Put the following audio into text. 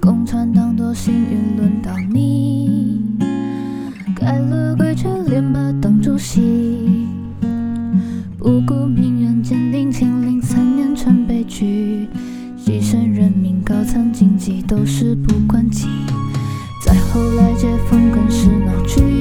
共产党多幸运轮到你，改了规矩连把当主席，不顾命运坚定清零三年成悲剧，牺牲人民高层经济都事不关己，再后来解封更是闹剧。